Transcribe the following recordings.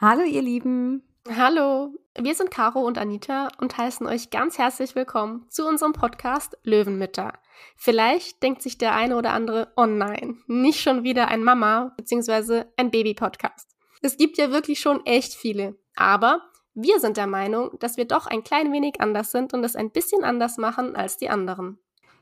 Hallo ihr Lieben. Hallo, wir sind Caro und Anita und heißen euch ganz herzlich willkommen zu unserem Podcast Löwenmütter. Vielleicht denkt sich der eine oder andere, oh nein, nicht schon wieder ein Mama- bzw. ein Baby-Podcast. Es gibt ja wirklich schon echt viele, aber wir sind der Meinung, dass wir doch ein klein wenig anders sind und es ein bisschen anders machen als die anderen.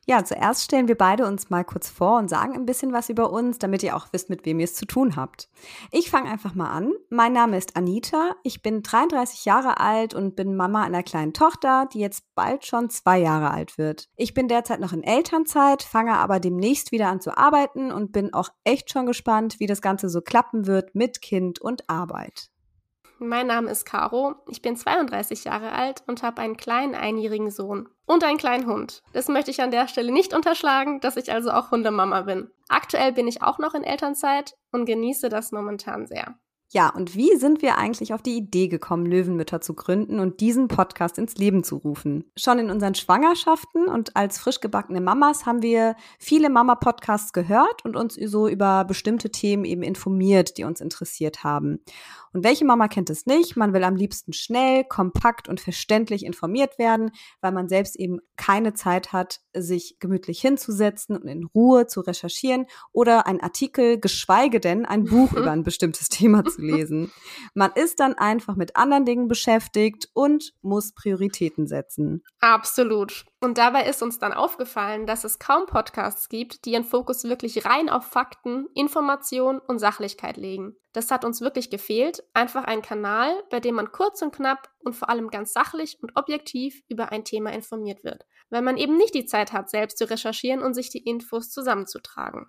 Ja, zuerst stellen wir beide uns mal kurz vor und sagen ein bisschen was über uns, damit ihr auch wisst, mit wem ihr es zu tun habt. Ich fange einfach mal an. Mein Name ist Anita. Ich bin 33 Jahre alt und bin Mama einer kleinen Tochter, die jetzt bald schon zwei Jahre alt wird. Ich bin derzeit noch in Elternzeit, fange aber demnächst wieder an zu arbeiten und bin auch echt schon gespannt, wie das Ganze so klappen wird mit Kind und Arbeit. Mein Name ist Caro, ich bin 32 Jahre alt und habe einen kleinen einjährigen Sohn und einen kleinen Hund. Das möchte ich an der Stelle nicht unterschlagen, dass ich also auch Hundemama bin. Aktuell bin ich auch noch in Elternzeit und genieße das momentan sehr. Ja, und wie sind wir eigentlich auf die Idee gekommen, Löwenmütter zu gründen und diesen Podcast ins Leben zu rufen? Schon in unseren Schwangerschaften und als frisch gebackene Mamas haben wir viele Mama-Podcasts gehört und uns so über bestimmte Themen eben informiert, die uns interessiert haben. Und welche Mama kennt es nicht? Man will am liebsten schnell, kompakt und verständlich informiert werden, weil man selbst eben keine Zeit hat, sich gemütlich hinzusetzen und in Ruhe zu recherchieren oder einen Artikel, geschweige denn ein Buch über ein bestimmtes Thema zu lesen. Man ist dann einfach mit anderen Dingen beschäftigt und muss Prioritäten setzen. Absolut. Und dabei ist uns dann aufgefallen, dass es kaum Podcasts gibt, die ihren Fokus wirklich rein auf Fakten, Information und Sachlichkeit legen. Das hat uns wirklich gefehlt. Einfach ein Kanal, bei dem man kurz und knapp und vor allem ganz sachlich und objektiv über ein Thema informiert wird. Weil man eben nicht die Zeit hat, selbst zu recherchieren und sich die Infos zusammenzutragen.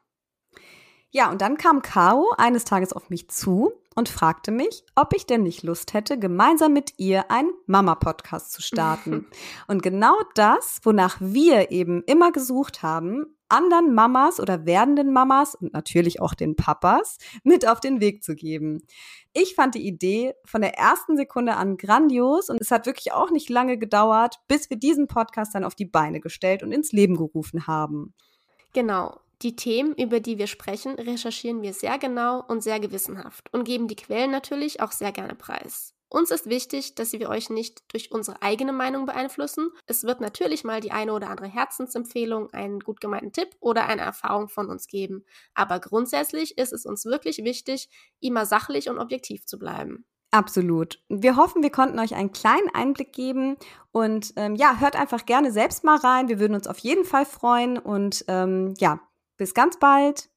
Ja, und dann kam Caro eines Tages auf mich zu und fragte mich, ob ich denn nicht Lust hätte, gemeinsam mit ihr einen Mama-Podcast zu starten. und genau das, wonach wir eben immer gesucht haben, anderen Mamas oder werdenden Mamas und natürlich auch den Papas mit auf den Weg zu geben. Ich fand die Idee von der ersten Sekunde an grandios und es hat wirklich auch nicht lange gedauert, bis wir diesen Podcast dann auf die Beine gestellt und ins Leben gerufen haben. Genau. Die Themen, über die wir sprechen, recherchieren wir sehr genau und sehr gewissenhaft und geben die Quellen natürlich auch sehr gerne preis. Uns ist wichtig, dass wir euch nicht durch unsere eigene Meinung beeinflussen. Es wird natürlich mal die eine oder andere Herzensempfehlung, einen gut gemeinten Tipp oder eine Erfahrung von uns geben. Aber grundsätzlich ist es uns wirklich wichtig, immer sachlich und objektiv zu bleiben. Absolut. Wir hoffen, wir konnten euch einen kleinen Einblick geben und ähm, ja, hört einfach gerne selbst mal rein. Wir würden uns auf jeden Fall freuen und ähm, ja, bis ganz bald.